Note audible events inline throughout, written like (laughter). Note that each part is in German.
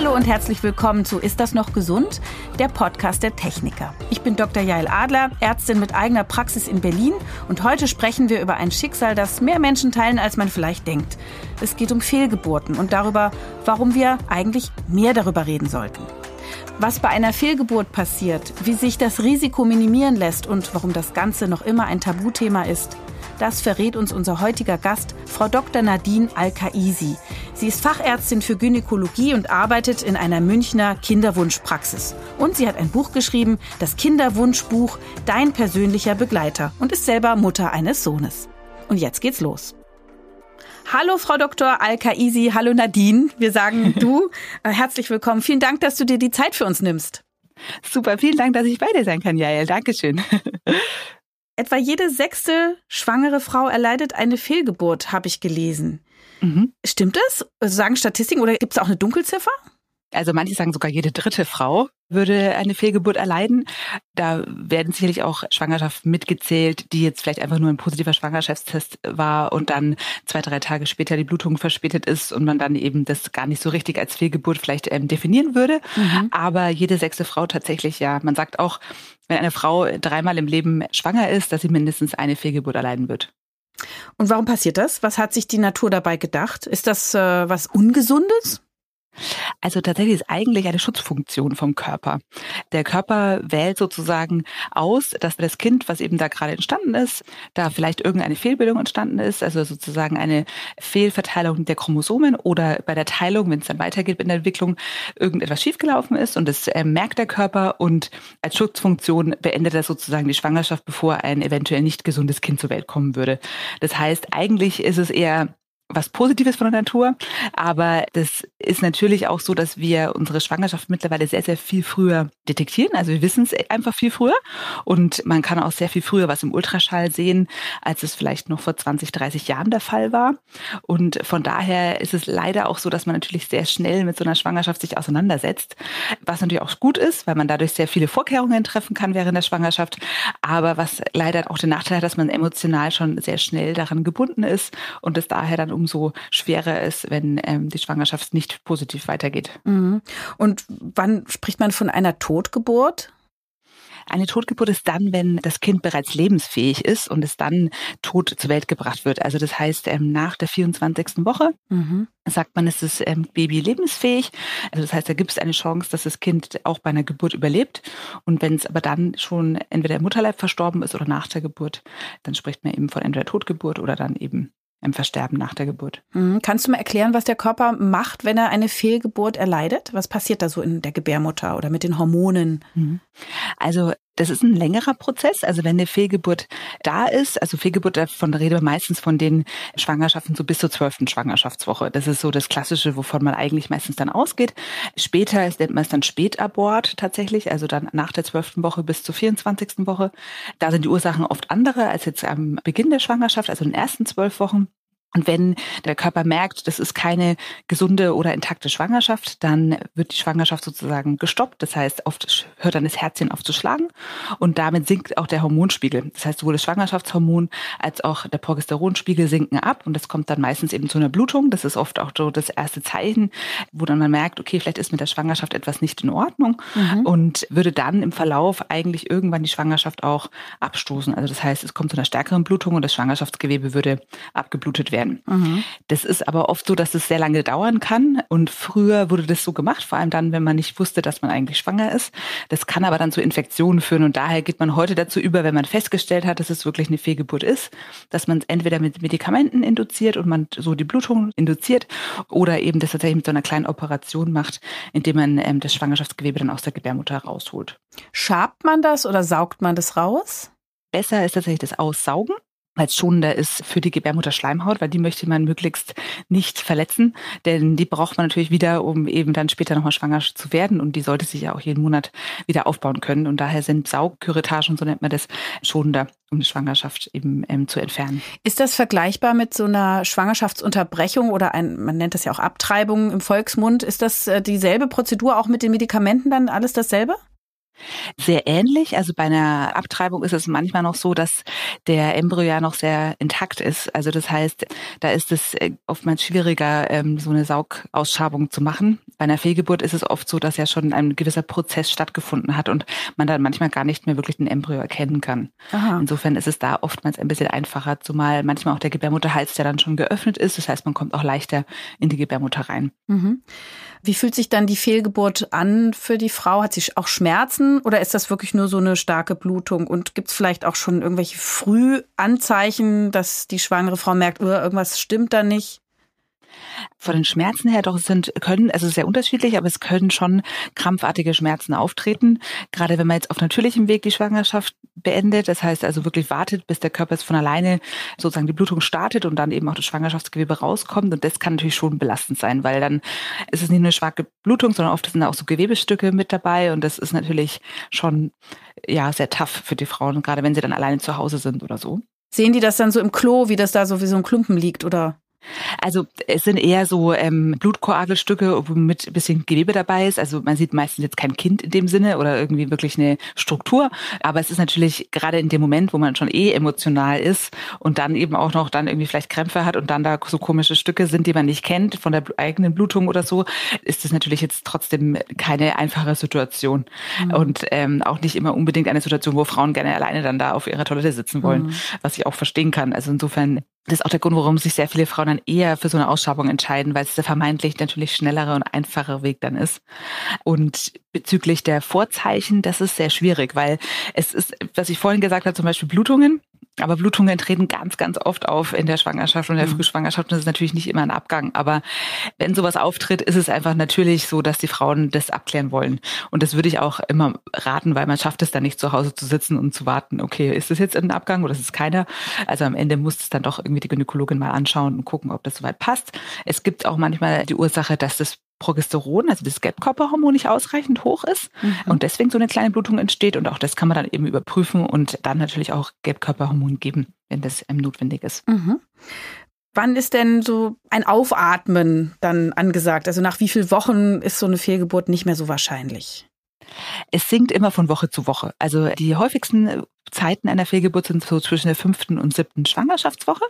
Hallo und herzlich willkommen zu Ist das noch gesund? Der Podcast der Techniker. Ich bin Dr. Jael Adler, Ärztin mit eigener Praxis in Berlin und heute sprechen wir über ein Schicksal, das mehr Menschen teilen, als man vielleicht denkt. Es geht um Fehlgeburten und darüber, warum wir eigentlich mehr darüber reden sollten. Was bei einer Fehlgeburt passiert, wie sich das Risiko minimieren lässt und warum das Ganze noch immer ein Tabuthema ist, das verrät uns unser heutiger Gast, Frau Dr. Nadine Al-Kaisi. Sie ist Fachärztin für Gynäkologie und arbeitet in einer Münchner Kinderwunschpraxis. Und sie hat ein Buch geschrieben, das Kinderwunschbuch Dein persönlicher Begleiter und ist selber Mutter eines Sohnes. Und jetzt geht's los. Hallo, Frau Dr. Al-Kaisi. Hallo, Nadine. Wir sagen (laughs) du. Äh, herzlich willkommen. Vielen Dank, dass du dir die Zeit für uns nimmst. Super. Vielen Dank, dass ich bei dir sein kann, Jael. Dankeschön. (laughs) Etwa jede sechste schwangere Frau erleidet eine Fehlgeburt, habe ich gelesen. Mhm. Stimmt das? Sagen Statistiken oder gibt es auch eine Dunkelziffer? Also manche sagen sogar jede dritte Frau würde eine Fehlgeburt erleiden. Da werden sicherlich auch Schwangerschaften mitgezählt, die jetzt vielleicht einfach nur ein positiver Schwangerschaftstest war und dann zwei, drei Tage später die Blutung verspätet ist und man dann eben das gar nicht so richtig als Fehlgeburt vielleicht ähm, definieren würde. Mhm. Aber jede sechste Frau tatsächlich, ja. Man sagt auch, wenn eine Frau dreimal im Leben schwanger ist, dass sie mindestens eine Fehlgeburt erleiden wird. Und warum passiert das? Was hat sich die Natur dabei gedacht? Ist das äh, was Ungesundes? Also tatsächlich ist eigentlich eine Schutzfunktion vom Körper. Der Körper wählt sozusagen aus, dass das Kind, was eben da gerade entstanden ist, da vielleicht irgendeine Fehlbildung entstanden ist, also sozusagen eine Fehlverteilung der Chromosomen oder bei der Teilung, wenn es dann weitergeht in der Entwicklung, irgendetwas schiefgelaufen ist und das äh, merkt der Körper und als Schutzfunktion beendet er sozusagen die Schwangerschaft, bevor ein eventuell nicht gesundes Kind zur Welt kommen würde. Das heißt, eigentlich ist es eher was Positives von der Natur. Aber das ist natürlich auch so, dass wir unsere Schwangerschaft mittlerweile sehr, sehr viel früher detektieren. Also wir wissen es einfach viel früher. Und man kann auch sehr viel früher was im Ultraschall sehen, als es vielleicht noch vor 20, 30 Jahren der Fall war. Und von daher ist es leider auch so, dass man natürlich sehr schnell mit so einer Schwangerschaft sich auseinandersetzt. Was natürlich auch gut ist, weil man dadurch sehr viele Vorkehrungen treffen kann während der Schwangerschaft. Aber was leider auch den Nachteil hat, dass man emotional schon sehr schnell daran gebunden ist und es daher dann umso schwerer ist, wenn ähm, die Schwangerschaft nicht positiv weitergeht. Mhm. Und wann spricht man von einer Totgeburt? Eine Totgeburt ist dann, wenn das Kind bereits lebensfähig ist und es dann tot zur Welt gebracht wird. Also das heißt, ähm, nach der 24. Woche mhm. sagt man, ist das ähm, Baby lebensfähig. Also das heißt, da gibt es eine Chance, dass das Kind auch bei einer Geburt überlebt. Und wenn es aber dann schon entweder im Mutterleib verstorben ist oder nach der Geburt, dann spricht man eben von entweder Totgeburt oder dann eben im Versterben nach der Geburt. Mhm. Kannst du mal erklären, was der Körper macht, wenn er eine Fehlgeburt erleidet? Was passiert da so in der Gebärmutter oder mit den Hormonen? Mhm. Also das ist ein längerer Prozess. Also wenn eine Fehlgeburt da ist, also Fehlgeburt, davon reden wir meistens von den Schwangerschaften so bis zur zwölften Schwangerschaftswoche. Das ist so das Klassische, wovon man eigentlich meistens dann ausgeht. Später ist, nennt man es dann Spätabort tatsächlich, also dann nach der zwölften Woche bis zur 24. Woche. Da sind die Ursachen oft andere als jetzt am Beginn der Schwangerschaft, also in den ersten zwölf Wochen. Und wenn der Körper merkt, das ist keine gesunde oder intakte Schwangerschaft, dann wird die Schwangerschaft sozusagen gestoppt. Das heißt, oft hört dann das Herzchen auf zu schlagen und damit sinkt auch der Hormonspiegel. Das heißt, sowohl das Schwangerschaftshormon als auch der Progesteronspiegel sinken ab und das kommt dann meistens eben zu einer Blutung. Das ist oft auch so das erste Zeichen, wo dann man merkt, okay, vielleicht ist mit der Schwangerschaft etwas nicht in Ordnung mhm. und würde dann im Verlauf eigentlich irgendwann die Schwangerschaft auch abstoßen. Also das heißt, es kommt zu einer stärkeren Blutung und das Schwangerschaftsgewebe würde abgeblutet werden werden. Mhm. Das ist aber oft so, dass es sehr lange dauern kann. Und früher wurde das so gemacht, vor allem dann, wenn man nicht wusste, dass man eigentlich schwanger ist. Das kann aber dann zu Infektionen führen. Und daher geht man heute dazu über, wenn man festgestellt hat, dass es wirklich eine Fehlgeburt ist, dass man es entweder mit Medikamenten induziert und man so die Blutung induziert oder eben das tatsächlich mit so einer kleinen Operation macht, indem man ähm, das Schwangerschaftsgewebe dann aus der Gebärmutter rausholt. Schabt man das oder saugt man das raus? Besser ist tatsächlich das Aussaugen weil schonender ist für die Gebärmutterschleimhaut, weil die möchte man möglichst nicht verletzen, denn die braucht man natürlich wieder, um eben dann später nochmal schwanger zu werden und die sollte sich ja auch jeden Monat wieder aufbauen können und daher sind Saugküretagen, so nennt man das, schonender, um die Schwangerschaft eben ähm, zu entfernen. Ist das vergleichbar mit so einer Schwangerschaftsunterbrechung oder ein, man nennt das ja auch Abtreibung im Volksmund? Ist das äh, dieselbe Prozedur auch mit den Medikamenten dann alles dasselbe? Sehr ähnlich. Also bei einer Abtreibung ist es manchmal noch so, dass der Embryo ja noch sehr intakt ist. Also das heißt, da ist es äh, oftmals schwieriger, ähm, so eine Saugausschabung zu machen. Bei einer Fehlgeburt ist es oft so, dass ja schon ein gewisser Prozess stattgefunden hat und man dann manchmal gar nicht mehr wirklich den Embryo erkennen kann. Aha. Insofern ist es da oftmals ein bisschen einfacher, zumal manchmal auch der Gebärmutterhals ja dann schon geöffnet ist. Das heißt, man kommt auch leichter in die Gebärmutter rein. Mhm. Wie fühlt sich dann die Fehlgeburt an für die Frau? Hat sie auch Schmerzen oder ist das wirklich nur so eine starke Blutung? Und gibt es vielleicht auch schon irgendwelche Frühanzeichen, dass die schwangere Frau merkt, irgendwas stimmt da nicht? Von den Schmerzen her doch sind können, also sehr unterschiedlich, aber es können schon krampfartige Schmerzen auftreten. Gerade wenn man jetzt auf natürlichem Weg die Schwangerschaft beendet, das heißt also wirklich wartet, bis der Körper es von alleine sozusagen die Blutung startet und dann eben auch das Schwangerschaftsgewebe rauskommt. Und das kann natürlich schon belastend sein, weil dann ist es nicht nur eine schwache Blutung, sondern oft sind auch so Gewebestücke mit dabei und das ist natürlich schon ja sehr tough für die Frauen, gerade wenn sie dann alleine zu Hause sind oder so. Sehen die das dann so im Klo, wie das da so wie so ein Klumpen liegt, oder? Also es sind eher so ähm, Blutkoagelstücke, wo mit ein bisschen Gewebe dabei ist. Also man sieht meistens jetzt kein Kind in dem Sinne oder irgendwie wirklich eine Struktur. Aber es ist natürlich gerade in dem Moment, wo man schon eh emotional ist und dann eben auch noch dann irgendwie vielleicht Krämpfe hat und dann da so komische Stücke sind, die man nicht kennt von der eigenen Blutung oder so, ist das natürlich jetzt trotzdem keine einfache Situation. Mhm. Und ähm, auch nicht immer unbedingt eine Situation, wo Frauen gerne alleine dann da auf ihrer Toilette sitzen wollen, mhm. was ich auch verstehen kann. Also insofern das ist auch der Grund, warum sich sehr viele Frauen dann eher für so eine Ausschabung entscheiden, weil es der vermeintlich natürlich schnellere und einfachere Weg dann ist. Und bezüglich der Vorzeichen, das ist sehr schwierig, weil es ist, was ich vorhin gesagt habe, zum Beispiel Blutungen. Aber Blutungen treten ganz, ganz oft auf in der Schwangerschaft und der mhm. Frühschwangerschaft. Und das ist natürlich nicht immer ein Abgang. Aber wenn sowas auftritt, ist es einfach natürlich so, dass die Frauen das abklären wollen. Und das würde ich auch immer raten, weil man schafft es dann nicht zu Hause zu sitzen und zu warten, okay, ist das jetzt ein Abgang oder ist es keiner? Also am Ende muss es dann doch irgendwie die Gynäkologin mal anschauen und gucken, ob das soweit passt. Es gibt auch manchmal die Ursache, dass das Progesteron, also das Gelbkörperhormon, nicht ausreichend hoch ist mhm. und deswegen so eine kleine Blutung entsteht. Und auch das kann man dann eben überprüfen und dann natürlich auch Gelbkörperhormon geben, wenn das ähm, notwendig ist. Mhm. Wann ist denn so ein Aufatmen dann angesagt? Also nach wie vielen Wochen ist so eine Fehlgeburt nicht mehr so wahrscheinlich? Es sinkt immer von Woche zu Woche. Also die häufigsten Zeiten einer Fehlgeburt sind so zwischen der fünften und siebten Schwangerschaftswoche.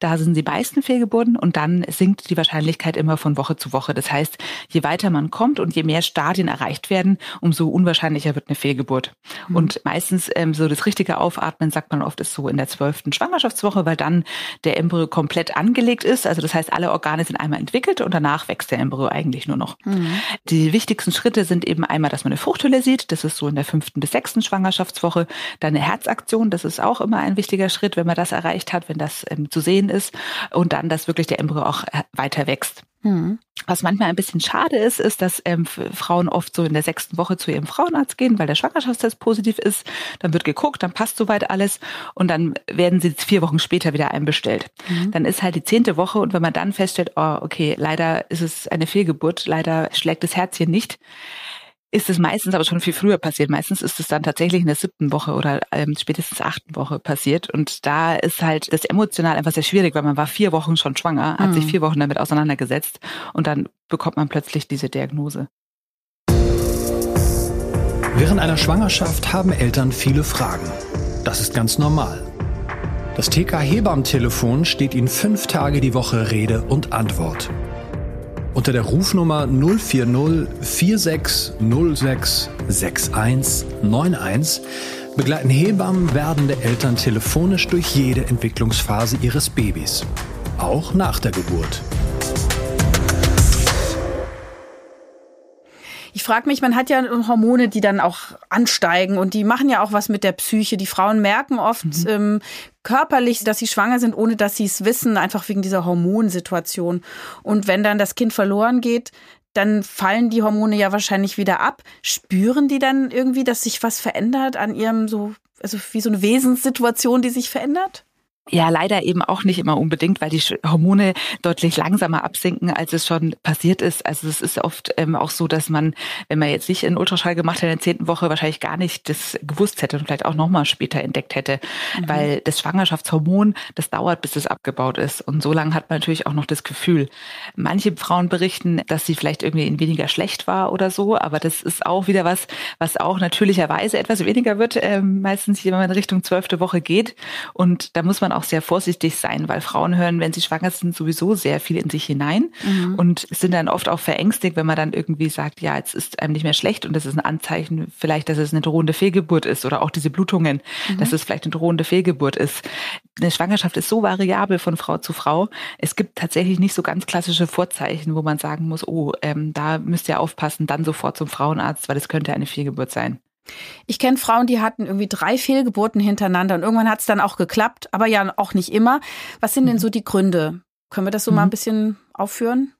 Da sind die meisten Fehlgeburten und dann sinkt die Wahrscheinlichkeit immer von Woche zu Woche. Das heißt, je weiter man kommt und je mehr Stadien erreicht werden, umso unwahrscheinlicher wird eine Fehlgeburt. Mhm. Und meistens ähm, so das richtige Aufatmen, sagt man oft, ist so in der zwölften Schwangerschaftswoche, weil dann der Embryo komplett angelegt ist. Also das heißt, alle Organe sind einmal entwickelt und danach wächst der Embryo eigentlich nur noch. Mhm. Die wichtigsten Schritte sind eben einmal, dass man eine Fruchthülle sieht. Das ist so in der fünften bis sechsten Schwangerschaftswoche. Dann eine Herzaktion, das ist auch immer ein wichtiger Schritt, wenn man das erreicht hat, wenn das ähm, zu sehen ist. Und dann, dass wirklich der Embryo auch äh, weiter wächst. Mhm. Was manchmal ein bisschen schade ist, ist, dass ähm, Frauen oft so in der sechsten Woche zu ihrem Frauenarzt gehen, weil der Schwangerschaftstest positiv ist. Dann wird geguckt, dann passt soweit alles und dann werden sie vier Wochen später wieder einbestellt. Mhm. Dann ist halt die zehnte Woche und wenn man dann feststellt, oh, okay, leider ist es eine Fehlgeburt, leider schlägt das Herz hier nicht, ist es meistens aber schon viel früher passiert. Meistens ist es dann tatsächlich in der siebten Woche oder ähm, spätestens achten Woche passiert. Und da ist halt das emotional einfach sehr schwierig, weil man war vier Wochen schon schwanger, mhm. hat sich mhm. vier Wochen damit auseinandergesetzt und dann bekommt man plötzlich diese Diagnose. Während einer Schwangerschaft haben Eltern viele Fragen. Das ist ganz normal. Das TK Hebammentelefon steht Ihnen fünf Tage die Woche Rede und Antwort. Unter der Rufnummer 040 4606 6191 begleiten Hebammen werdende Eltern telefonisch durch jede Entwicklungsphase ihres Babys, auch nach der Geburt. Ich frage mich, man hat ja Hormone, die dann auch ansteigen und die machen ja auch was mit der Psyche. Die Frauen merken oft mhm. ähm, körperlich, dass sie schwanger sind, ohne dass sie es wissen, einfach wegen dieser Hormonsituation. Und wenn dann das Kind verloren geht, dann fallen die Hormone ja wahrscheinlich wieder ab. Spüren die dann irgendwie, dass sich was verändert an ihrem so, also wie so eine Wesenssituation, die sich verändert? Ja, leider eben auch nicht immer unbedingt, weil die Hormone deutlich langsamer absinken, als es schon passiert ist. Also es ist oft ähm, auch so, dass man, wenn man jetzt nicht einen Ultraschall gemacht hat in der zehnten Woche, wahrscheinlich gar nicht das gewusst hätte und vielleicht auch nochmal später entdeckt hätte. Mhm. Weil das Schwangerschaftshormon, das dauert, bis es abgebaut ist. Und so lange hat man natürlich auch noch das Gefühl. Manche Frauen berichten, dass sie vielleicht irgendwie in weniger schlecht war oder so, aber das ist auch wieder was, was auch natürlicherweise etwas weniger wird, äh, meistens, wenn man in Richtung zwölfte Woche geht. Und da muss man auch sehr vorsichtig sein, weil Frauen hören, wenn sie schwanger sind, sowieso sehr viel in sich hinein mhm. und sind dann oft auch verängstigt, wenn man dann irgendwie sagt, ja, jetzt ist einem nicht mehr schlecht und das ist ein Anzeichen vielleicht, dass es eine drohende Fehlgeburt ist oder auch diese Blutungen, mhm. dass es vielleicht eine drohende Fehlgeburt ist. Eine Schwangerschaft ist so variabel von Frau zu Frau. Es gibt tatsächlich nicht so ganz klassische Vorzeichen, wo man sagen muss, oh, ähm, da müsst ihr aufpassen, dann sofort zum Frauenarzt, weil es könnte eine Fehlgeburt sein. Ich kenne Frauen, die hatten irgendwie drei Fehlgeburten hintereinander und irgendwann hat es dann auch geklappt, aber ja auch nicht immer. Was sind denn mhm. so die Gründe? Können wir das so mhm. mal ein bisschen aufführen?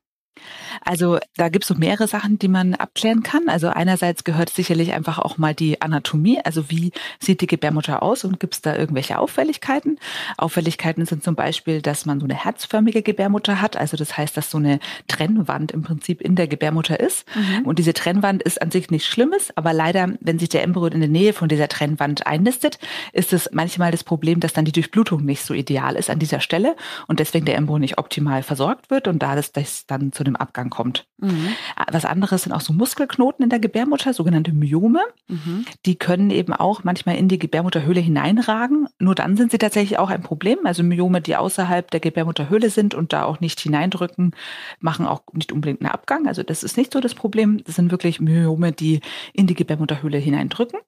Also da gibt es so mehrere Sachen, die man abklären kann. Also einerseits gehört sicherlich einfach auch mal die Anatomie, also wie sieht die Gebärmutter aus und gibt es da irgendwelche Auffälligkeiten? Auffälligkeiten sind zum Beispiel, dass man so eine herzförmige Gebärmutter hat. Also das heißt, dass so eine Trennwand im Prinzip in der Gebärmutter ist. Mhm. Und diese Trennwand ist an sich nichts Schlimmes, aber leider, wenn sich der Embryo in der Nähe von dieser Trennwand einnistet, ist es manchmal das Problem, dass dann die Durchblutung nicht so ideal ist an dieser Stelle und deswegen der Embryo nicht optimal versorgt wird und da das, das dann zu einem Abgang kommt. Mhm. Was anderes sind auch so Muskelknoten in der Gebärmutter, sogenannte Myome. Mhm. Die können eben auch manchmal in die Gebärmutterhöhle hineinragen. Nur dann sind sie tatsächlich auch ein Problem. Also Myome, die außerhalb der Gebärmutterhöhle sind und da auch nicht hineindrücken, machen auch nicht unbedingt einen Abgang. Also das ist nicht so das Problem. Das sind wirklich Myome, die in die Gebärmutterhöhle hineindrücken.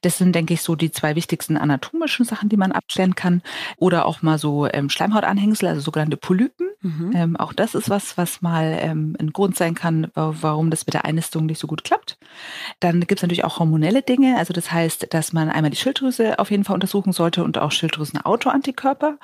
Das sind, denke ich, so die zwei wichtigsten anatomischen Sachen, die man abklären kann. Oder auch mal so ähm, Schleimhautanhängsel, also sogenannte Polypen. Mhm. Ähm, auch das ist was, was mal ähm, ein Grund sein kann, warum das mit der Einnistung nicht so gut klappt. Dann gibt es natürlich auch hormonelle Dinge. Also das heißt, dass man einmal die Schilddrüse auf jeden Fall untersuchen sollte und auch Schilddrüsen-Autoantikörper.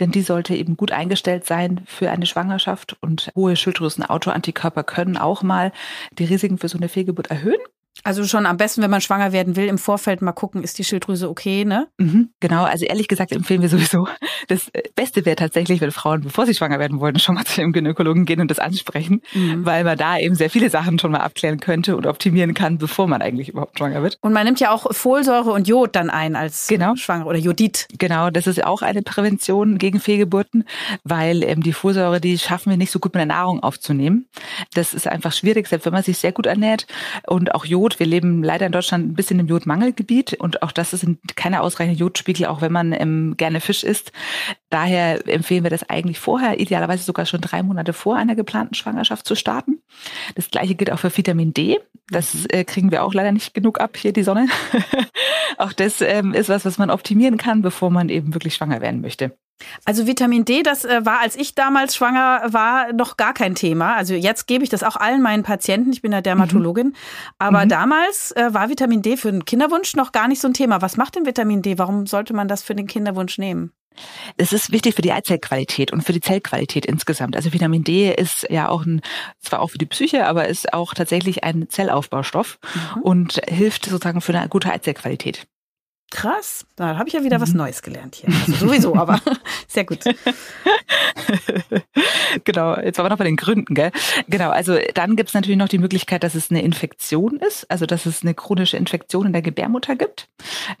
Denn die sollte eben gut eingestellt sein für eine Schwangerschaft. Und hohe Schilddrüsen-Autoantikörper können auch mal die Risiken für so eine Fehlgeburt erhöhen. Also schon am besten, wenn man schwanger werden will, im Vorfeld mal gucken, ist die Schilddrüse okay, ne? Mhm, genau, also ehrlich gesagt empfehlen wir sowieso. (laughs) Das Beste wäre tatsächlich, wenn Frauen, bevor sie schwanger werden wollen, schon mal zu ihrem Gynäkologen gehen und das ansprechen, mhm. weil man da eben sehr viele Sachen schon mal abklären könnte und optimieren kann, bevor man eigentlich überhaupt schwanger wird. Und man nimmt ja auch Folsäure und Jod dann ein als genau. Schwanger oder Jodid. Genau, das ist auch eine Prävention gegen Fehlgeburten, weil ähm, die Folsäure, die schaffen wir nicht so gut mit der Nahrung aufzunehmen. Das ist einfach schwierig, selbst wenn man sich sehr gut ernährt und auch Jod Jod. Wir leben leider in Deutschland ein bisschen im Jodmangelgebiet und auch das sind keine ausreichenden Jodspiegel, auch wenn man ähm, gerne Fisch isst. Daher empfehlen wir das eigentlich vorher, idealerweise sogar schon drei Monate vor einer geplanten Schwangerschaft zu starten. Das gleiche gilt auch für Vitamin D. Das mhm. äh, kriegen wir auch leider nicht genug ab, hier die Sonne. (laughs) auch das ähm, ist was, was man optimieren kann, bevor man eben wirklich schwanger werden möchte. Also Vitamin D, das äh, war, als ich damals schwanger war, noch gar kein Thema. Also jetzt gebe ich das auch allen meinen Patienten. Ich bin ja Dermatologin. Mhm. Aber mhm. damals äh, war Vitamin D für den Kinderwunsch noch gar nicht so ein Thema. Was macht denn Vitamin D? Warum sollte man das für den Kinderwunsch nehmen? Es ist wichtig für die Eizellqualität und für die Zellqualität insgesamt. Also Vitamin D ist ja auch ein, zwar auch für die Psyche, aber ist auch tatsächlich ein Zellaufbaustoff mhm. und hilft sozusagen für eine gute Eizellqualität. Krass, da habe ich ja wieder mhm. was Neues gelernt hier. Also sowieso, (laughs) aber (laughs) sehr gut. (laughs) genau, jetzt waren wir noch bei den Gründen, gell? Genau, also dann gibt es natürlich noch die Möglichkeit, dass es eine Infektion ist, also dass es eine chronische Infektion in der Gebärmutter gibt.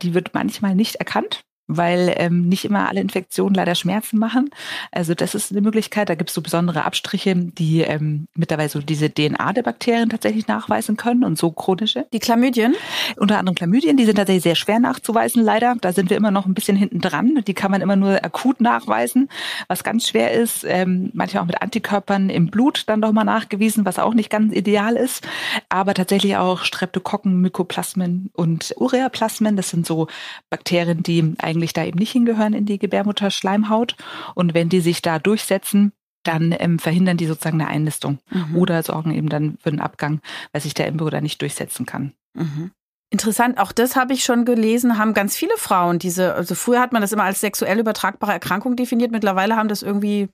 Die wird manchmal nicht erkannt weil ähm, nicht immer alle Infektionen leider Schmerzen machen. Also das ist eine Möglichkeit. Da gibt es so besondere Abstriche, die ähm, mittlerweile so diese DNA der Bakterien tatsächlich nachweisen können und so chronische. Die Chlamydien? Unter anderem Chlamydien, die sind tatsächlich sehr schwer nachzuweisen, leider. Da sind wir immer noch ein bisschen hinten dran. Die kann man immer nur akut nachweisen, was ganz schwer ist. Ähm, manchmal auch mit Antikörpern im Blut dann doch mal nachgewiesen, was auch nicht ganz ideal ist. Aber tatsächlich auch Streptokokken, Mykoplasmen und Ureaplasmen. Das sind so Bakterien, die eigentlich eigentlich da eben nicht hingehören in die Gebärmutterschleimhaut. Und wenn die sich da durchsetzen, dann ähm, verhindern die sozusagen eine Einnistung mhm. oder sorgen eben dann für einen Abgang, weil sich der Embryo da nicht durchsetzen kann. Mhm. Interessant, auch das habe ich schon gelesen, haben ganz viele Frauen diese, also früher hat man das immer als sexuell übertragbare Erkrankung definiert, mittlerweile haben das irgendwie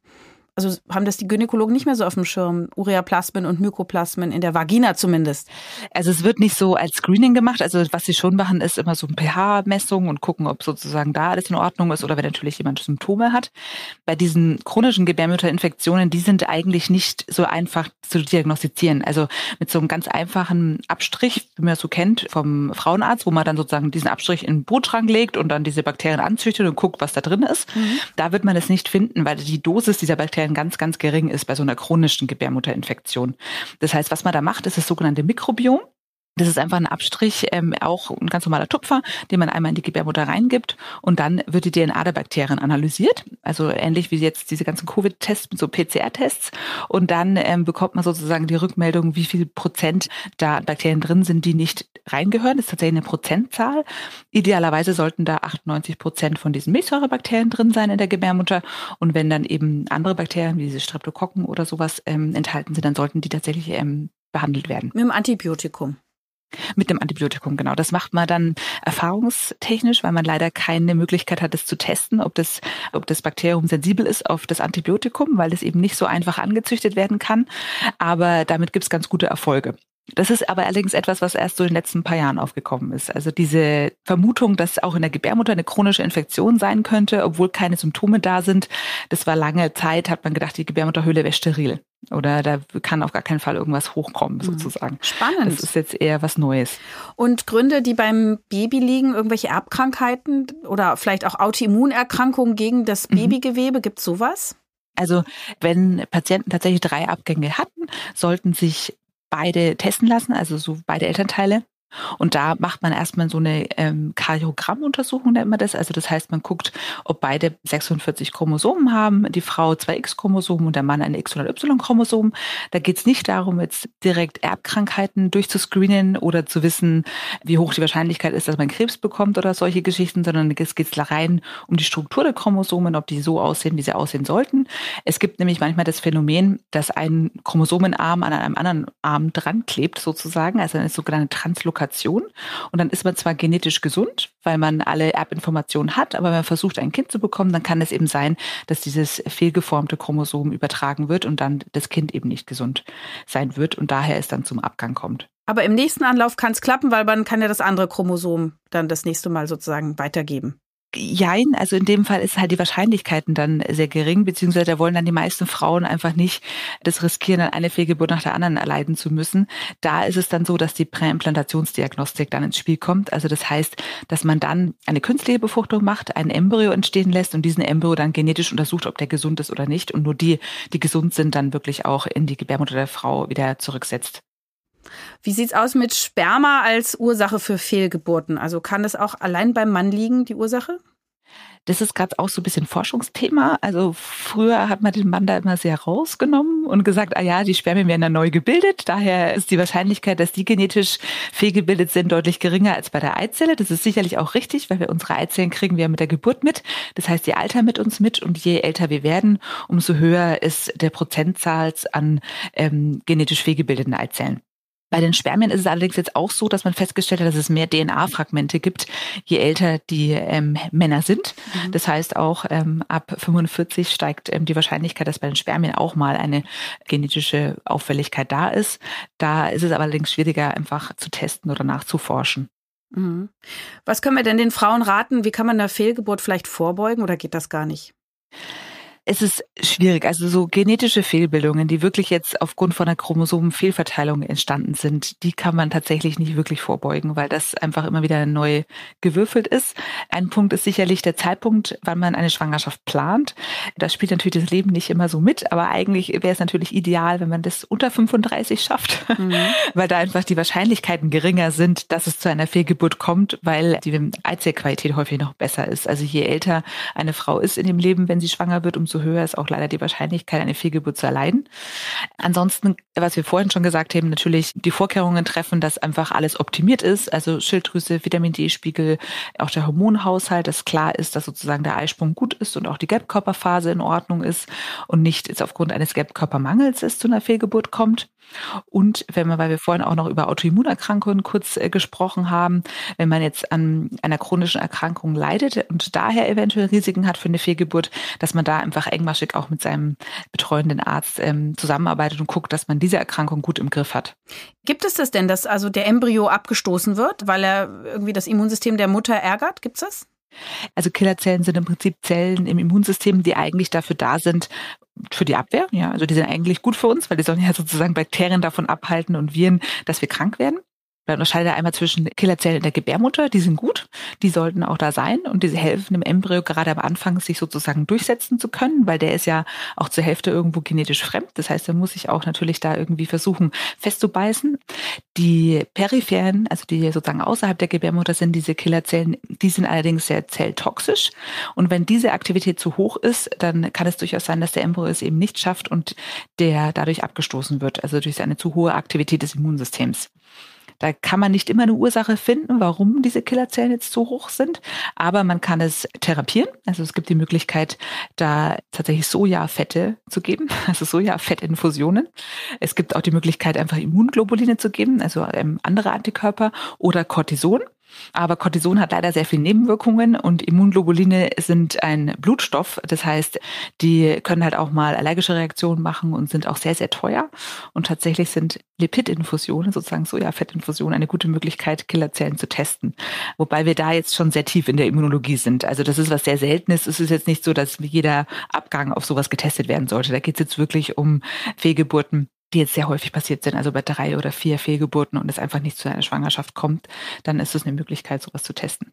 Also haben das die Gynäkologen nicht mehr so auf dem Schirm, Ureaplasmen und Mykoplasmen in der Vagina zumindest. Also es wird nicht so als Screening gemacht. Also was sie schon machen, ist immer so ein pH-Messung und gucken, ob sozusagen da alles in Ordnung ist oder wenn natürlich jemand Symptome hat. Bei diesen chronischen Gebärmutterinfektionen, die sind eigentlich nicht so einfach zu diagnostizieren. Also mit so einem ganz einfachen Abstrich, wie man es so kennt vom Frauenarzt, wo man dann sozusagen diesen Abstrich in den Brutschrank legt und dann diese Bakterien anzüchtet und guckt, was da drin ist. Mhm. Da wird man es nicht finden, weil die Dosis dieser Bakterien ganz, ganz gering ist bei so einer chronischen Gebärmutterinfektion. Das heißt, was man da macht, ist das sogenannte Mikrobiom. Das ist einfach ein Abstrich, ähm, auch ein ganz normaler Tupfer, den man einmal in die Gebärmutter reingibt und dann wird die DNA der Bakterien analysiert. Also ähnlich wie jetzt diese ganzen Covid-Tests mit so PCR-Tests. Und dann ähm, bekommt man sozusagen die Rückmeldung, wie viel Prozent da Bakterien drin sind, die nicht reingehören. Das ist tatsächlich eine Prozentzahl. Idealerweise sollten da 98 Prozent von diesen Milchsäurebakterien drin sein in der Gebärmutter. Und wenn dann eben andere Bakterien wie diese Streptokokken oder sowas ähm, enthalten sind, dann sollten die tatsächlich ähm, behandelt werden. Mit dem Antibiotikum. Mit dem Antibiotikum, genau. Das macht man dann erfahrungstechnisch, weil man leider keine Möglichkeit hat, das zu testen, ob das, ob das Bakterium sensibel ist auf das Antibiotikum, weil es eben nicht so einfach angezüchtet werden kann. Aber damit gibt es ganz gute Erfolge. Das ist aber allerdings etwas, was erst so in den letzten paar Jahren aufgekommen ist. Also diese Vermutung, dass auch in der Gebärmutter eine chronische Infektion sein könnte, obwohl keine Symptome da sind, das war lange Zeit, hat man gedacht, die Gebärmutterhöhle wäre steril. Oder da kann auf gar keinen Fall irgendwas hochkommen, mhm. sozusagen. Spannend. Das ist jetzt eher was Neues. Und Gründe, die beim Baby liegen, irgendwelche Erbkrankheiten oder vielleicht auch Autoimmunerkrankungen gegen das mhm. Babygewebe, gibt es sowas? Also wenn Patienten tatsächlich drei Abgänge hatten, sollten sich beide testen lassen, also so beide Elternteile. Und da macht man erstmal so eine ähm, Kardiogrammuntersuchung, nennt man das. Also das heißt, man guckt, ob beide 46 Chromosomen haben, die Frau zwei X-Chromosomen und der Mann ein X- oder Y-Chromosom. Da geht es nicht darum, jetzt direkt Erbkrankheiten durchzuscreenen oder zu wissen, wie hoch die Wahrscheinlichkeit ist, dass man Krebs bekommt oder solche Geschichten, sondern es geht rein um die Struktur der Chromosomen, ob die so aussehen, wie sie aussehen sollten. Es gibt nämlich manchmal das Phänomen, dass ein Chromosomenarm an einem anderen Arm dran klebt sozusagen, also eine sogenannte Translokation Lokation. Und dann ist man zwar genetisch gesund, weil man alle Erbinformationen hat, aber wenn man versucht, ein Kind zu bekommen, dann kann es eben sein, dass dieses fehlgeformte Chromosom übertragen wird und dann das Kind eben nicht gesund sein wird und daher es dann zum Abgang kommt. Aber im nächsten Anlauf kann es klappen, weil man kann ja das andere Chromosom dann das nächste Mal sozusagen weitergeben. Jein, also in dem Fall ist halt die Wahrscheinlichkeiten dann sehr gering, beziehungsweise da wollen dann die meisten Frauen einfach nicht das riskieren, dann eine Fehlgeburt nach der anderen erleiden zu müssen. Da ist es dann so, dass die Präimplantationsdiagnostik dann ins Spiel kommt. Also das heißt, dass man dann eine künstliche Befruchtung macht, ein Embryo entstehen lässt und diesen Embryo dann genetisch untersucht, ob der gesund ist oder nicht. Und nur die, die gesund sind, dann wirklich auch in die Gebärmutter der Frau wieder zurücksetzt. Wie sieht's aus mit Sperma als Ursache für Fehlgeburten? Also kann das auch allein beim Mann liegen, die Ursache? Das ist gerade auch so ein bisschen Forschungsthema. Also früher hat man den Mann da immer sehr rausgenommen und gesagt, ah ja, die Spermien werden dann neu gebildet. Daher ist die Wahrscheinlichkeit, dass die genetisch fehlgebildet sind, deutlich geringer als bei der Eizelle. Das ist sicherlich auch richtig, weil wir unsere Eizellen kriegen wir mit der Geburt mit. Das heißt, die altern mit uns mit und je älter wir werden, umso höher ist der Prozentzahl an ähm, genetisch fehlgebildeten Eizellen. Bei den Spermien ist es allerdings jetzt auch so, dass man festgestellt hat, dass es mehr DNA-Fragmente gibt, je älter die ähm, Männer sind. Mhm. Das heißt auch ähm, ab 45 steigt ähm, die Wahrscheinlichkeit, dass bei den Spermien auch mal eine genetische Auffälligkeit da ist. Da ist es allerdings schwieriger, einfach zu testen oder nachzuforschen. Mhm. Was können wir denn den Frauen raten? Wie kann man eine Fehlgeburt vielleicht vorbeugen oder geht das gar nicht? Es ist schwierig. Also so genetische Fehlbildungen, die wirklich jetzt aufgrund von einer Chromosomenfehlverteilung entstanden sind, die kann man tatsächlich nicht wirklich vorbeugen, weil das einfach immer wieder neu gewürfelt ist. Ein Punkt ist sicherlich der Zeitpunkt, wann man eine Schwangerschaft plant. Das spielt natürlich das Leben nicht immer so mit, aber eigentlich wäre es natürlich ideal, wenn man das unter 35 schafft, mhm. (laughs) weil da einfach die Wahrscheinlichkeiten geringer sind, dass es zu einer Fehlgeburt kommt, weil die Eizellqualität häufig noch besser ist. Also je älter eine Frau ist in dem Leben, wenn sie schwanger wird, umso höher ist auch leider die Wahrscheinlichkeit, eine Fehlgeburt zu erleiden. Ansonsten, was wir vorhin schon gesagt haben, natürlich die Vorkehrungen treffen, dass einfach alles optimiert ist, also Schilddrüse, Vitamin D-Spiegel, auch der Hormonhaushalt, dass klar ist, dass sozusagen der Eisprung gut ist und auch die Gelbkörperphase in Ordnung ist und nicht jetzt aufgrund eines Gelbkörpermangels es zu einer Fehlgeburt kommt. Und wenn man, weil wir vorhin auch noch über Autoimmunerkrankungen kurz äh, gesprochen haben, wenn man jetzt an einer chronischen Erkrankung leidet und daher eventuell Risiken hat für eine Fehlgeburt, dass man da einfach engmaschig auch mit seinem betreuenden Arzt ähm, zusammenarbeitet und guckt, dass man diese Erkrankung gut im Griff hat. Gibt es das denn, dass also der Embryo abgestoßen wird, weil er irgendwie das Immunsystem der Mutter ärgert? Gibt's das? Also Killerzellen sind im Prinzip Zellen im Immunsystem, die eigentlich dafür da sind, für die Abwehr. Ja, also die sind eigentlich gut für uns, weil die sollen ja sozusagen Bakterien davon abhalten und Viren, dass wir krank werden. Man unterscheidet einmal zwischen Killerzellen in der Gebärmutter, die sind gut, die sollten auch da sein und diese helfen dem Embryo gerade am Anfang sich sozusagen durchsetzen zu können, weil der ist ja auch zur Hälfte irgendwo genetisch fremd. Das heißt, er muss sich auch natürlich da irgendwie versuchen festzubeißen. Die peripheren, also die sozusagen außerhalb der Gebärmutter sind, diese Killerzellen, die sind allerdings sehr zelltoxisch. Und wenn diese Aktivität zu hoch ist, dann kann es durchaus sein, dass der Embryo es eben nicht schafft und der dadurch abgestoßen wird, also durch eine zu hohe Aktivität des Immunsystems. Da kann man nicht immer eine Ursache finden, warum diese Killerzellen jetzt so hoch sind, aber man kann es therapieren. Also es gibt die Möglichkeit, da tatsächlich Sojafette zu geben, (laughs) also Sojafettinfusionen. Es gibt auch die Möglichkeit, einfach Immunglobuline zu geben, also ähm, andere Antikörper oder Cortison. Aber Cortison hat leider sehr viele Nebenwirkungen und Immunglobuline sind ein Blutstoff. Das heißt, die können halt auch mal allergische Reaktionen machen und sind auch sehr, sehr teuer. Und tatsächlich sind Lipidinfusionen, sozusagen Sojafettinfusionen, eine gute Möglichkeit, Killerzellen zu testen. Wobei wir da jetzt schon sehr tief in der Immunologie sind. Also das ist was sehr Seltenes. Es ist jetzt nicht so, dass jeder Abgang auf sowas getestet werden sollte. Da geht es jetzt wirklich um Fehlgeburten die jetzt sehr häufig passiert sind, also bei drei oder vier Fehlgeburten und es einfach nicht zu einer Schwangerschaft kommt, dann ist es eine Möglichkeit, sowas zu testen.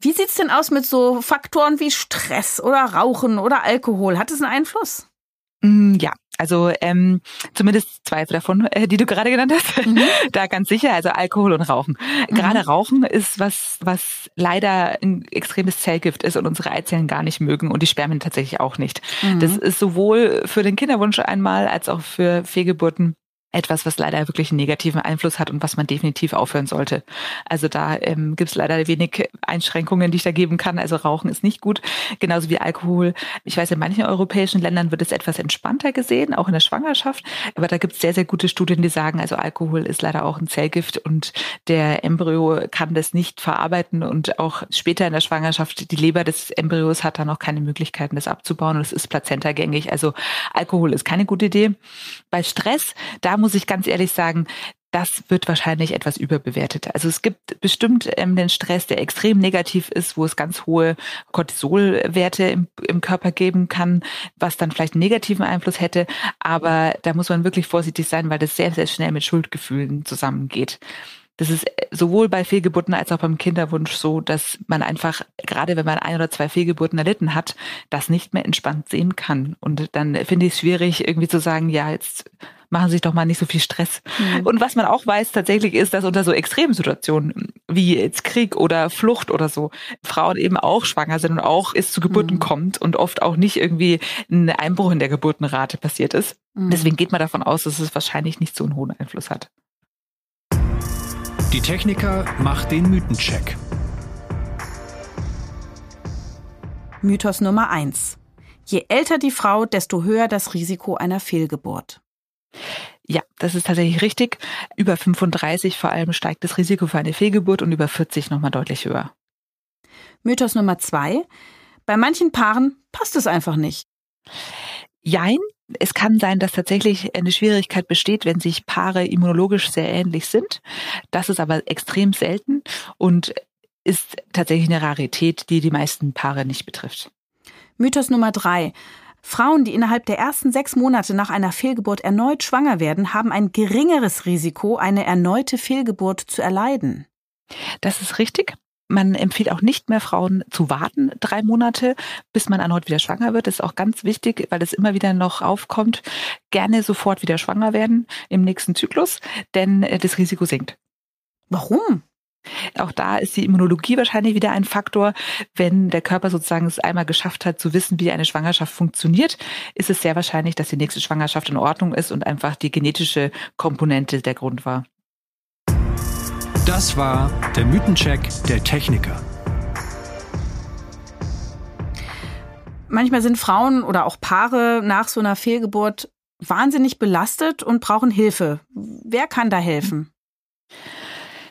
Wie sieht's denn aus mit so Faktoren wie Stress oder Rauchen oder Alkohol? Hat es einen Einfluss? Mm, ja, also ähm, zumindest zwei davon, äh, die du gerade genannt hast, mhm. (laughs) da ganz sicher. Also Alkohol und Rauchen. Mhm. Gerade Rauchen ist was, was leider ein extremes Zellgift ist und unsere Eizellen gar nicht mögen und die Spermien tatsächlich auch nicht. Mhm. Das ist sowohl für den Kinderwunsch einmal als auch für Fehlgeburten etwas, was leider wirklich einen negativen Einfluss hat und was man definitiv aufhören sollte. Also da ähm, gibt es leider wenig Einschränkungen, die ich da geben kann. Also Rauchen ist nicht gut, genauso wie Alkohol. Ich weiß, in manchen europäischen Ländern wird es etwas entspannter gesehen, auch in der Schwangerschaft. Aber da gibt es sehr, sehr gute Studien, die sagen, also Alkohol ist leider auch ein Zellgift und der Embryo kann das nicht verarbeiten und auch später in der Schwangerschaft, die Leber des Embryos hat da noch keine Möglichkeiten, das abzubauen und es ist plazentagängig. Also Alkohol ist keine gute Idee. Bei Stress, da muss ich ganz ehrlich sagen, das wird wahrscheinlich etwas überbewertet. Also es gibt bestimmt ähm, den Stress, der extrem negativ ist, wo es ganz hohe Cortisolwerte im, im Körper geben kann, was dann vielleicht einen negativen Einfluss hätte. Aber da muss man wirklich vorsichtig sein, weil das sehr, sehr schnell mit Schuldgefühlen zusammengeht. Das ist äh, sowohl bei Fehlgeburten als auch beim Kinderwunsch so, dass man einfach, gerade wenn man ein oder zwei Fehlgeburten erlitten hat, das nicht mehr entspannt sehen kann. Und dann finde ich es schwierig, irgendwie zu sagen, ja, jetzt machen Sie sich doch mal nicht so viel Stress. Mhm. Und was man auch weiß tatsächlich ist, dass unter so Extremsituationen wie jetzt Krieg oder Flucht oder so Frauen eben auch schwanger sind und auch es zu Geburten mhm. kommt und oft auch nicht irgendwie ein Einbruch in der Geburtenrate passiert ist. Mhm. Deswegen geht man davon aus, dass es wahrscheinlich nicht so einen hohen Einfluss hat. Die Techniker macht den Mythencheck. Mythos Nummer eins: Je älter die Frau, desto höher das Risiko einer Fehlgeburt. Ja, das ist tatsächlich richtig. Über 35 vor allem steigt das Risiko für eine Fehlgeburt und über 40 nochmal deutlich höher. Mythos Nummer zwei. Bei manchen Paaren passt es einfach nicht. Jein, es kann sein, dass tatsächlich eine Schwierigkeit besteht, wenn sich Paare immunologisch sehr ähnlich sind. Das ist aber extrem selten und ist tatsächlich eine Rarität, die die meisten Paare nicht betrifft. Mythos Nummer drei. Frauen, die innerhalb der ersten sechs Monate nach einer Fehlgeburt erneut schwanger werden, haben ein geringeres Risiko, eine erneute Fehlgeburt zu erleiden. Das ist richtig. Man empfiehlt auch nicht mehr Frauen zu warten, drei Monate, bis man erneut wieder schwanger wird. Das ist auch ganz wichtig, weil es immer wieder noch aufkommt. Gerne sofort wieder schwanger werden im nächsten Zyklus, denn äh, das Risiko sinkt. Warum? Auch da ist die Immunologie wahrscheinlich wieder ein Faktor. Wenn der Körper sozusagen es einmal geschafft hat, zu wissen, wie eine Schwangerschaft funktioniert, ist es sehr wahrscheinlich, dass die nächste Schwangerschaft in Ordnung ist und einfach die genetische Komponente der Grund war. Das war der Mythencheck der Techniker. Manchmal sind Frauen oder auch Paare nach so einer Fehlgeburt wahnsinnig belastet und brauchen Hilfe. Wer kann da helfen?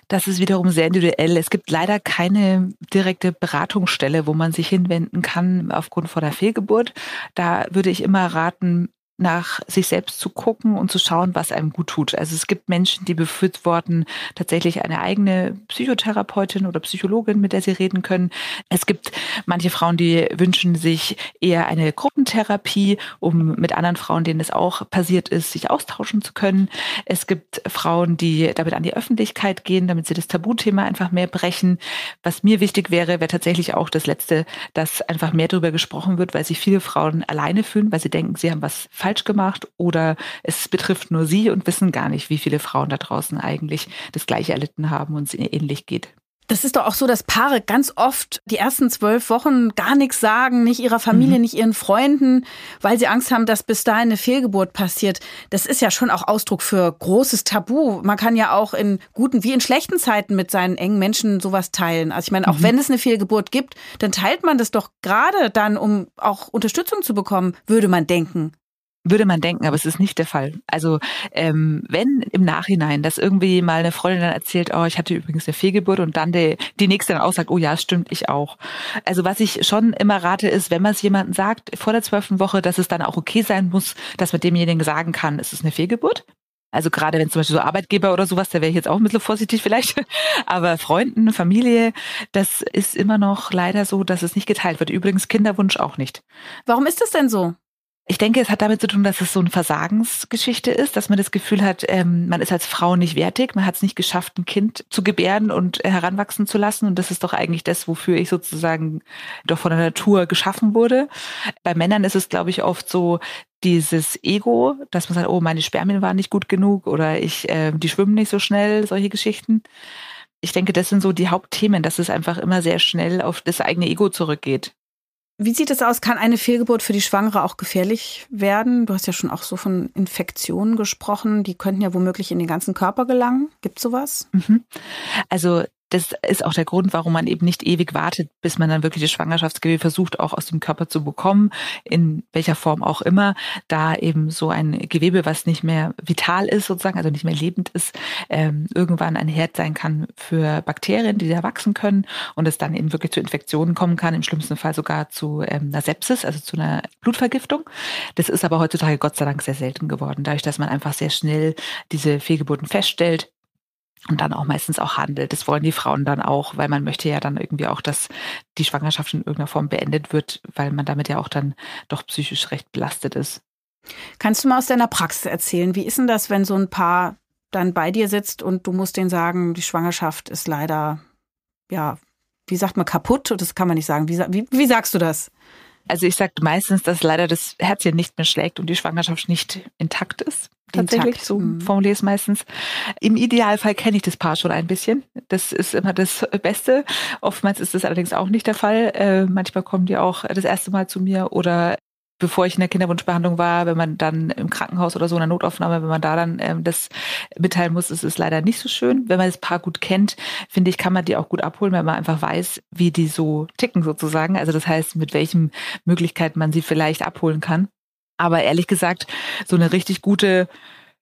Das ist wiederum sehr individuell. Es gibt leider keine direkte Beratungsstelle, wo man sich hinwenden kann aufgrund von der Fehlgeburt. Da würde ich immer raten, nach sich selbst zu gucken und zu schauen, was einem gut tut. Also es gibt Menschen, die befürworten tatsächlich eine eigene Psychotherapeutin oder Psychologin, mit der sie reden können. Es gibt manche Frauen, die wünschen sich eher eine Gruppentherapie, um mit anderen Frauen, denen es auch passiert ist, sich austauschen zu können. Es gibt Frauen, die damit an die Öffentlichkeit gehen, damit sie das Tabuthema einfach mehr brechen. Was mir wichtig wäre, wäre tatsächlich auch das Letzte, dass einfach mehr darüber gesprochen wird, weil sich viele Frauen alleine fühlen, weil sie denken, sie haben was falsch falsch gemacht oder es betrifft nur sie und wissen gar nicht, wie viele Frauen da draußen eigentlich das Gleiche erlitten haben und es ihnen ähnlich geht. Das ist doch auch so, dass Paare ganz oft die ersten zwölf Wochen gar nichts sagen, nicht ihrer Familie, mhm. nicht ihren Freunden, weil sie Angst haben, dass bis dahin eine Fehlgeburt passiert. Das ist ja schon auch Ausdruck für großes Tabu. Man kann ja auch in guten wie in schlechten Zeiten mit seinen engen Menschen sowas teilen. Also ich meine, auch mhm. wenn es eine Fehlgeburt gibt, dann teilt man das doch gerade dann, um auch Unterstützung zu bekommen, würde man denken. Würde man denken, aber es ist nicht der Fall. Also ähm, wenn im Nachhinein, dass irgendwie mal eine Freundin dann erzählt, oh, ich hatte übrigens eine Fehlgeburt und dann die, die nächste dann auch sagt, oh ja, stimmt, ich auch. Also was ich schon immer rate, ist, wenn man es jemandem sagt vor der zwölften Woche, dass es dann auch okay sein muss, dass man demjenigen sagen kann, es ist eine Fehlgeburt. Also gerade wenn zum Beispiel so Arbeitgeber oder sowas, da wäre ich jetzt auch ein bisschen vorsichtig vielleicht. (laughs) Aber Freunden, Familie, das ist immer noch leider so, dass es nicht geteilt wird. Übrigens Kinderwunsch auch nicht. Warum ist das denn so? Ich denke, es hat damit zu tun, dass es so eine Versagensgeschichte ist, dass man das Gefühl hat, ähm, man ist als Frau nicht wertig, man hat es nicht geschafft, ein Kind zu gebären und heranwachsen zu lassen. Und das ist doch eigentlich das, wofür ich sozusagen doch von der Natur geschaffen wurde. Bei Männern ist es, glaube ich, oft so, dieses Ego, dass man sagt, oh, meine Spermien waren nicht gut genug oder ich, äh, die schwimmen nicht so schnell, solche Geschichten. Ich denke, das sind so die Hauptthemen, dass es einfach immer sehr schnell auf das eigene Ego zurückgeht. Wie sieht es aus? Kann eine Fehlgeburt für die Schwangere auch gefährlich werden? Du hast ja schon auch so von Infektionen gesprochen. Die könnten ja womöglich in den ganzen Körper gelangen. Gibt es sowas? Mhm. Also das ist auch der Grund, warum man eben nicht ewig wartet, bis man dann wirklich das Schwangerschaftsgewebe versucht, auch aus dem Körper zu bekommen, in welcher Form auch immer, da eben so ein Gewebe, was nicht mehr vital ist sozusagen, also nicht mehr lebend ist, ähm, irgendwann ein Herd sein kann für Bakterien, die da wachsen können und es dann eben wirklich zu Infektionen kommen kann, im schlimmsten Fall sogar zu ähm, einer Sepsis, also zu einer Blutvergiftung. Das ist aber heutzutage Gott sei Dank sehr selten geworden, dadurch, dass man einfach sehr schnell diese Fehlgeburten feststellt und dann auch meistens auch handelt. Das wollen die Frauen dann auch, weil man möchte ja dann irgendwie auch, dass die Schwangerschaft in irgendeiner Form beendet wird, weil man damit ja auch dann doch psychisch recht belastet ist. Kannst du mal aus deiner Praxis erzählen, wie ist denn das, wenn so ein Paar dann bei dir sitzt und du musst denen sagen, die Schwangerschaft ist leider, ja, wie sagt man, kaputt? Das kann man nicht sagen. Wie, wie, wie sagst du das? Also ich sage meistens, dass leider das Herzchen nicht mehr schlägt und die Schwangerschaft nicht intakt ist. Tatsächlich, intakt. so mhm. formuliere ich es meistens. Im Idealfall kenne ich das Paar schon ein bisschen. Das ist immer das Beste. Oftmals ist das allerdings auch nicht der Fall. Äh, manchmal kommen die auch das erste Mal zu mir oder bevor ich in der Kinderwunschbehandlung war, wenn man dann im Krankenhaus oder so in der Notaufnahme, wenn man da dann ähm, das mitteilen muss, ist es leider nicht so schön. Wenn man das Paar gut kennt, finde ich, kann man die auch gut abholen, wenn man einfach weiß, wie die so ticken sozusagen. Also das heißt, mit welchen Möglichkeiten man sie vielleicht abholen kann. Aber ehrlich gesagt, so eine richtig gute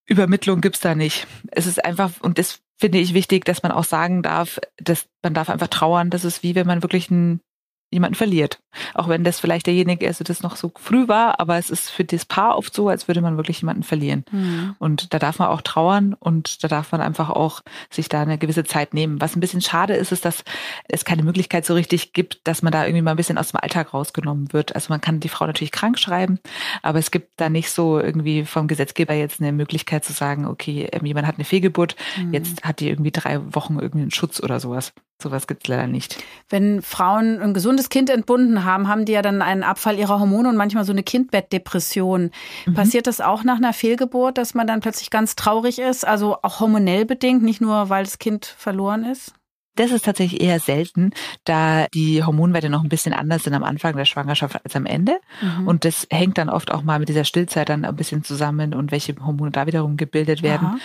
Übermittlung gibt's da nicht. Es ist einfach, und das finde ich wichtig, dass man auch sagen darf, dass man darf einfach trauern. Das ist wie wenn man wirklich ein jemanden verliert. Auch wenn das vielleicht derjenige ist, das noch so früh war, aber es ist für das Paar oft so, als würde man wirklich jemanden verlieren. Mhm. Und da darf man auch trauern und da darf man einfach auch sich da eine gewisse Zeit nehmen. Was ein bisschen schade ist, ist, dass es keine Möglichkeit so richtig gibt, dass man da irgendwie mal ein bisschen aus dem Alltag rausgenommen wird. Also man kann die Frau natürlich krank schreiben, aber es gibt da nicht so irgendwie vom Gesetzgeber jetzt eine Möglichkeit zu sagen, okay, ähm, jemand hat eine Fehlgeburt, mhm. jetzt hat die irgendwie drei Wochen irgendwie einen Schutz oder sowas. Sowas gibt's leider nicht. Wenn Frauen ein gesundes Kind entbunden haben, haben die ja dann einen Abfall ihrer Hormone und manchmal so eine Kindbettdepression. Mhm. Passiert das auch nach einer Fehlgeburt, dass man dann plötzlich ganz traurig ist? Also auch hormonell bedingt, nicht nur weil das Kind verloren ist? Das ist tatsächlich eher selten, da die Hormonwerte noch ein bisschen anders sind am Anfang der Schwangerschaft als am Ende. Mhm. Und das hängt dann oft auch mal mit dieser Stillzeit dann ein bisschen zusammen und welche Hormone da wiederum gebildet werden. Aha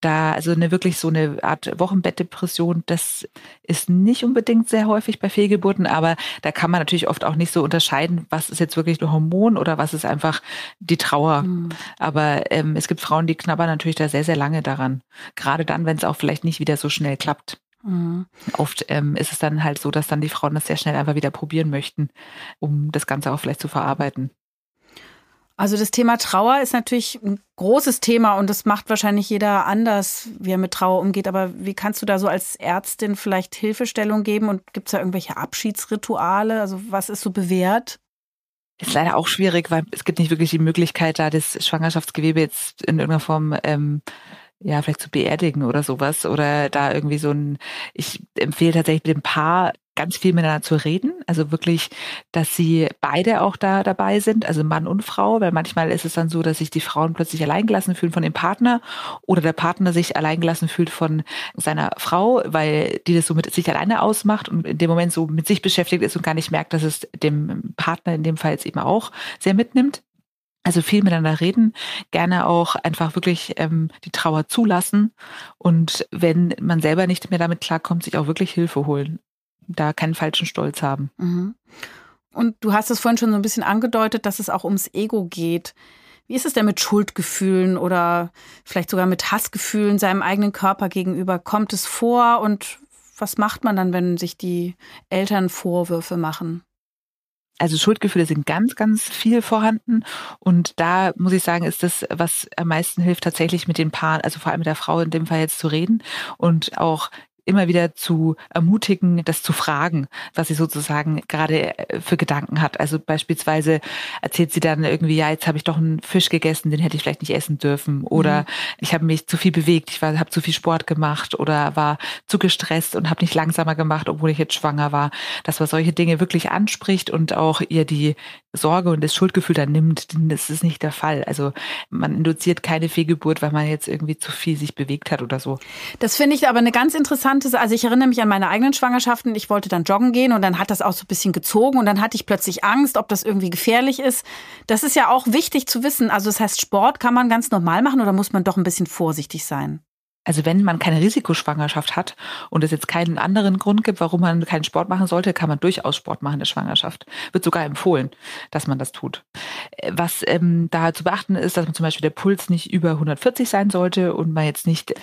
da, also eine wirklich so eine Art Wochenbettdepression, das ist nicht unbedingt sehr häufig bei Fehlgeburten, aber da kann man natürlich oft auch nicht so unterscheiden, was ist jetzt wirklich ein Hormon oder was ist einfach die Trauer. Mhm. Aber ähm, es gibt Frauen, die knabbern natürlich da sehr, sehr lange daran. Gerade dann, wenn es auch vielleicht nicht wieder so schnell klappt. Mhm. Oft ähm, ist es dann halt so, dass dann die Frauen das sehr schnell einfach wieder probieren möchten, um das Ganze auch vielleicht zu verarbeiten. Also das Thema Trauer ist natürlich ein großes Thema und das macht wahrscheinlich jeder anders, wie er mit Trauer umgeht. Aber wie kannst du da so als Ärztin vielleicht Hilfestellung geben und gibt es da irgendwelche Abschiedsrituale? Also was ist so bewährt? Ist leider auch schwierig, weil es gibt nicht wirklich die Möglichkeit, da das Schwangerschaftsgewebe jetzt in irgendeiner Form ähm, ja, vielleicht zu beerdigen oder sowas oder da irgendwie so ein, ich empfehle tatsächlich dem Paar ganz viel miteinander zu reden. Also wirklich, dass sie beide auch da dabei sind, also Mann und Frau, weil manchmal ist es dann so, dass sich die Frauen plötzlich alleingelassen fühlen von dem Partner oder der Partner sich alleingelassen fühlt von seiner Frau, weil die das so mit sich alleine ausmacht und in dem Moment so mit sich beschäftigt ist und gar nicht merkt, dass es dem Partner in dem Fall jetzt eben auch sehr mitnimmt. Also viel miteinander reden, gerne auch einfach wirklich ähm, die Trauer zulassen und wenn man selber nicht mehr damit klarkommt, sich auch wirklich Hilfe holen da keinen falschen Stolz haben. Mhm. Und du hast es vorhin schon so ein bisschen angedeutet, dass es auch ums Ego geht. Wie ist es denn mit Schuldgefühlen oder vielleicht sogar mit Hassgefühlen seinem eigenen Körper gegenüber? Kommt es vor und was macht man dann, wenn sich die Eltern Vorwürfe machen? Also Schuldgefühle sind ganz, ganz viel vorhanden. Und da muss ich sagen, ist das, was am meisten hilft, tatsächlich mit den Paaren, also vor allem mit der Frau in dem Fall jetzt zu reden und auch immer wieder zu ermutigen, das zu fragen, was sie sozusagen gerade äh, für Gedanken hat. Also beispielsweise erzählt sie dann irgendwie, ja, jetzt habe ich doch einen Fisch gegessen, den hätte ich vielleicht nicht essen dürfen. Oder mhm. ich habe mich zu viel bewegt, ich habe zu viel Sport gemacht oder war zu gestresst und habe nicht langsamer gemacht, obwohl ich jetzt schwanger war. Dass man solche Dinge wirklich anspricht und auch ihr die Sorge und das Schuldgefühl dann nimmt, denn das ist nicht der Fall. Also man induziert keine Fehlgeburt, weil man jetzt irgendwie zu viel sich bewegt hat oder so. Das finde ich aber eine ganz interessante, also ich erinnere mich an meine eigenen Schwangerschaften. Ich wollte dann joggen gehen und dann hat das auch so ein bisschen gezogen und dann hatte ich plötzlich Angst, ob das irgendwie gefährlich ist. Das ist ja auch wichtig zu wissen. Also das heißt, Sport kann man ganz normal machen oder muss man doch ein bisschen vorsichtig sein? Also wenn man keine Risikoschwangerschaft hat und es jetzt keinen anderen Grund gibt, warum man keinen Sport machen sollte, kann man durchaus Sport machen in der Schwangerschaft. Wird sogar empfohlen, dass man das tut. Was ähm, da zu beachten ist, dass man zum Beispiel der Puls nicht über 140 sein sollte und man jetzt nicht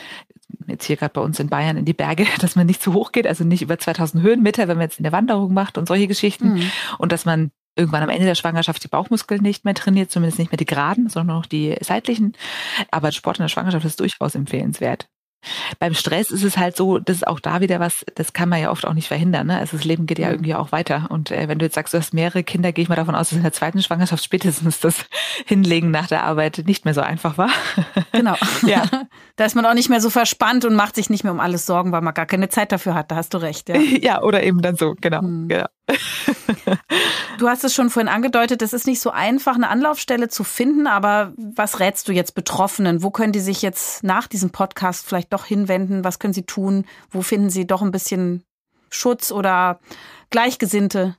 jetzt hier gerade bei uns in Bayern in die Berge, (laughs) dass man nicht zu hoch geht, also nicht über 2000 Höhenmeter, wenn man jetzt in der Wanderung macht und solche Geschichten. Mhm. Und dass man irgendwann am Ende der Schwangerschaft die Bauchmuskeln nicht mehr trainiert, zumindest nicht mehr die geraden, sondern noch die seitlichen. Aber Sport in der Schwangerschaft ist durchaus empfehlenswert. Beim Stress ist es halt so, das ist auch da wieder was, das kann man ja oft auch nicht verhindern. Ne? Also das Leben geht ja irgendwie auch weiter. Und äh, wenn du jetzt sagst, du hast mehrere Kinder, gehe ich mal davon aus, dass in der zweiten Schwangerschaft spätestens das (laughs) Hinlegen nach der Arbeit nicht mehr so einfach war. (laughs) Genau. ja. (laughs) Da ist man auch nicht mehr so verspannt und macht sich nicht mehr um alles Sorgen, weil man gar keine Zeit dafür hat. Da hast du recht. Ja, ja oder eben dann so, genau. Mhm. genau. Du hast es schon vorhin angedeutet, es ist nicht so einfach, eine Anlaufstelle zu finden, aber was rätst du jetzt Betroffenen? Wo können die sich jetzt nach diesem Podcast vielleicht doch hinwenden? Was können sie tun? Wo finden sie doch ein bisschen Schutz oder Gleichgesinnte?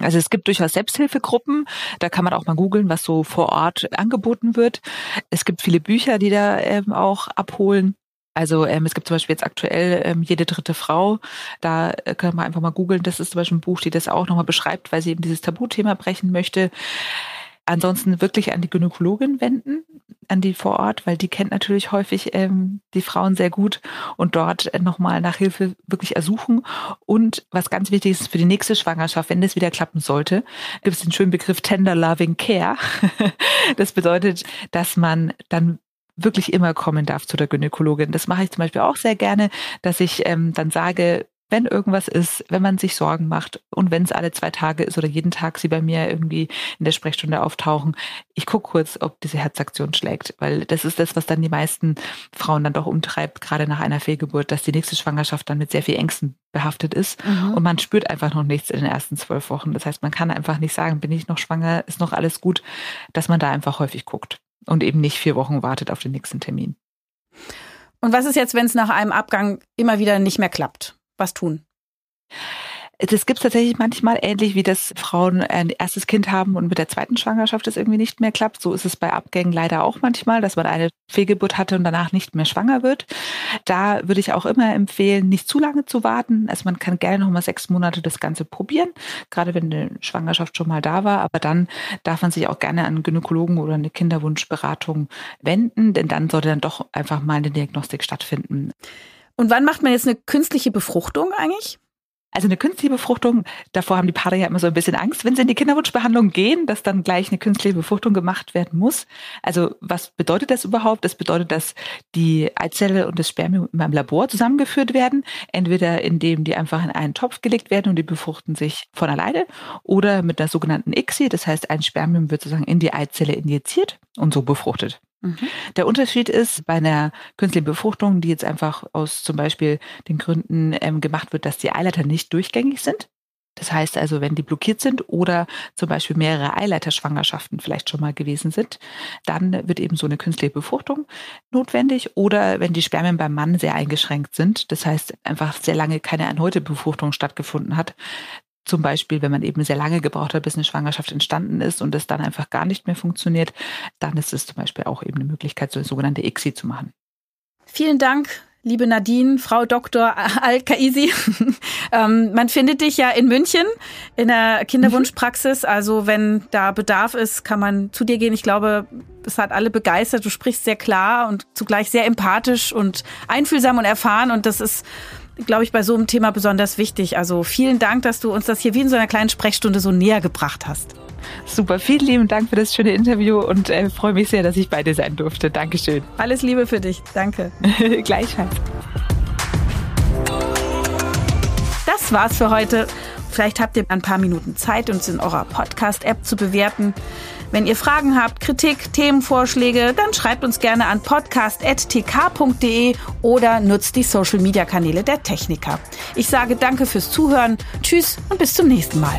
Also es gibt durchaus Selbsthilfegruppen, da kann man auch mal googeln, was so vor Ort angeboten wird. Es gibt viele Bücher, die da ähm, auch abholen. Also ähm, es gibt zum Beispiel jetzt aktuell ähm, jede dritte Frau. Da äh, können wir einfach mal googeln. Das ist zum Beispiel ein Buch, die das auch nochmal beschreibt, weil sie eben dieses Tabuthema brechen möchte. Ansonsten wirklich an die Gynäkologin wenden, an die vor Ort, weil die kennt natürlich häufig ähm, die Frauen sehr gut und dort äh, nochmal nach Hilfe wirklich ersuchen. Und was ganz wichtig ist für die nächste Schwangerschaft, wenn das wieder klappen sollte, gibt es den schönen Begriff Tender Loving Care. (laughs) das bedeutet, dass man dann wirklich immer kommen darf zu der Gynäkologin. Das mache ich zum Beispiel auch sehr gerne, dass ich ähm, dann sage, wenn irgendwas ist, wenn man sich Sorgen macht und wenn es alle zwei Tage ist oder jeden Tag sie bei mir irgendwie in der Sprechstunde auftauchen, ich gucke kurz, ob diese Herzaktion schlägt, weil das ist das, was dann die meisten Frauen dann doch umtreibt, gerade nach einer Fehlgeburt, dass die nächste Schwangerschaft dann mit sehr viel Ängsten behaftet ist mhm. und man spürt einfach noch nichts in den ersten zwölf Wochen. Das heißt, man kann einfach nicht sagen, bin ich noch schwanger, ist noch alles gut, dass man da einfach häufig guckt und eben nicht vier Wochen wartet auf den nächsten Termin. Und was ist jetzt, wenn es nach einem Abgang immer wieder nicht mehr klappt? Was tun? Das gibt es tatsächlich manchmal, ähnlich wie das Frauen ein erstes Kind haben und mit der zweiten Schwangerschaft es irgendwie nicht mehr klappt. So ist es bei Abgängen leider auch manchmal, dass man eine Fehlgeburt hatte und danach nicht mehr schwanger wird. Da würde ich auch immer empfehlen, nicht zu lange zu warten. Also man kann gerne noch mal sechs Monate das Ganze probieren, gerade wenn eine Schwangerschaft schon mal da war. Aber dann darf man sich auch gerne an einen Gynäkologen oder eine Kinderwunschberatung wenden, denn dann sollte dann doch einfach mal eine Diagnostik stattfinden. Und wann macht man jetzt eine künstliche Befruchtung eigentlich? Also eine künstliche Befruchtung, davor haben die Paare ja immer so ein bisschen Angst, wenn sie in die Kinderwunschbehandlung gehen, dass dann gleich eine künstliche Befruchtung gemacht werden muss. Also was bedeutet das überhaupt? Das bedeutet, dass die Eizelle und das Spermium in meinem Labor zusammengeführt werden, entweder indem die einfach in einen Topf gelegt werden und die befruchten sich von alleine oder mit der sogenannten ICSI, das heißt ein Spermium wird sozusagen in die Eizelle injiziert und so befruchtet. Mhm. Der Unterschied ist bei einer künstlichen Befruchtung, die jetzt einfach aus zum Beispiel den Gründen ähm, gemacht wird, dass die Eileiter nicht durchgängig sind. Das heißt also, wenn die blockiert sind oder zum Beispiel mehrere Eileiterschwangerschaften vielleicht schon mal gewesen sind, dann wird eben so eine künstliche Befruchtung notwendig. Oder wenn die Spermien beim Mann sehr eingeschränkt sind, das heißt einfach sehr lange keine erneute Befruchtung stattgefunden hat, zum Beispiel, wenn man eben sehr lange gebraucht hat, bis eine Schwangerschaft entstanden ist und es dann einfach gar nicht mehr funktioniert, dann ist es zum Beispiel auch eben eine Möglichkeit, so eine sogenannte ICSI zu machen. Vielen Dank, liebe Nadine, Frau Dr. Al-Kaisi. (laughs) ähm, man findet dich ja in München in der Kinderwunschpraxis. Also wenn da Bedarf ist, kann man zu dir gehen. Ich glaube, es hat alle begeistert. Du sprichst sehr klar und zugleich sehr empathisch und einfühlsam und erfahren. Und das ist glaube ich, bei so einem Thema besonders wichtig. Also vielen Dank, dass du uns das hier wie in so einer kleinen Sprechstunde so näher gebracht hast. Super, vielen lieben Dank für das schöne Interview und äh, freue mich sehr, dass ich bei dir sein durfte. Dankeschön. Alles Liebe für dich. Danke. (laughs) Gleichfalls. Das war's für heute. Vielleicht habt ihr ein paar Minuten Zeit, uns in eurer Podcast-App zu bewerten. Wenn ihr Fragen habt, Kritik, Themenvorschläge, dann schreibt uns gerne an podcast.tk.de oder nutzt die Social-Media-Kanäle der Techniker. Ich sage danke fürs Zuhören, tschüss und bis zum nächsten Mal.